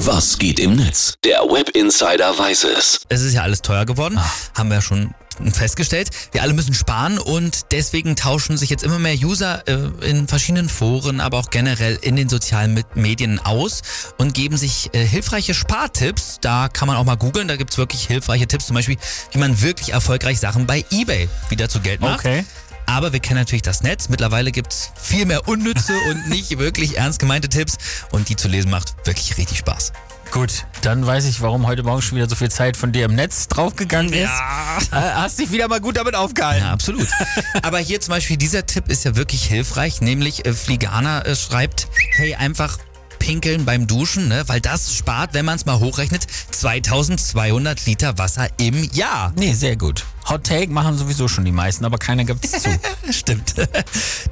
Was geht im Netz? Der Web Insider weiß es. Es ist ja alles teuer geworden, Ah. haben wir schon festgestellt. Wir alle müssen sparen und deswegen tauschen sich jetzt immer mehr User äh, in verschiedenen Foren, aber auch generell in den sozialen Medien aus und geben sich äh, hilfreiche Spartipps. Da kann man auch mal googeln, da gibt's wirklich hilfreiche Tipps, zum Beispiel, wie man wirklich erfolgreich Sachen bei Ebay wieder zu Geld macht. Okay. Aber wir kennen natürlich das Netz. Mittlerweile gibt's viel mehr unnütze und nicht wirklich ernst gemeinte Tipps. Und die zu lesen macht wirklich richtig Spaß. Gut, dann weiß ich, warum heute Morgen schon wieder so viel Zeit von dir im Netz draufgegangen ist. Ja. Äh, hast dich wieder mal gut damit aufgehalten. Ja, absolut. Aber hier zum Beispiel dieser Tipp ist ja wirklich hilfreich, nämlich äh, Fligana äh, schreibt, hey, einfach pinkeln beim Duschen, ne? weil das spart, wenn man es mal hochrechnet, 2200 Liter Wasser im Jahr. Nee, sehr gut. Hot Take machen sowieso schon die meisten, aber keiner gibt's zu. Stimmt.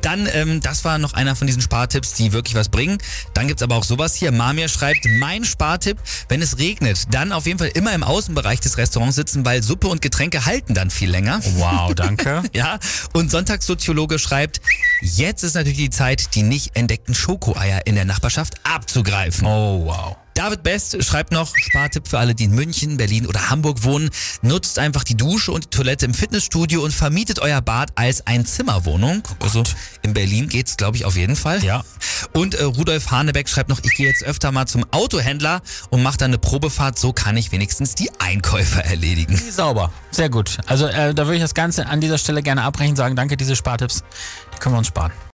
Dann, ähm, das war noch einer von diesen Spartipps, die wirklich was bringen. Dann gibt's aber auch sowas hier. Mamir schreibt, mein Spartipp, wenn es regnet, dann auf jeden Fall immer im Außenbereich des Restaurants sitzen, weil Suppe und Getränke halten dann viel länger. Wow, danke. Ja, und Sonntagssoziologe schreibt, jetzt ist natürlich die Zeit, die nicht entdeckten Schokoeier in der Nachbarschaft abzugreifen. Oh, wow. David Best schreibt noch, Spartipp für alle, die in München, Berlin oder Hamburg wohnen, nutzt einfach die Dusche und die Toilette im Fitnessstudio und vermietet euer Bad als Einzimmerwohnung. Also in Berlin geht's, glaube ich, auf jeden Fall. Ja. Und äh, Rudolf Hanebeck schreibt noch, ich gehe jetzt öfter mal zum Autohändler und mache dann eine Probefahrt, so kann ich wenigstens die Einkäufer erledigen. Sauber. Sehr gut. Also äh, da würde ich das Ganze an dieser Stelle gerne abbrechen, sagen, danke, diese Spartipps. Die können wir uns sparen.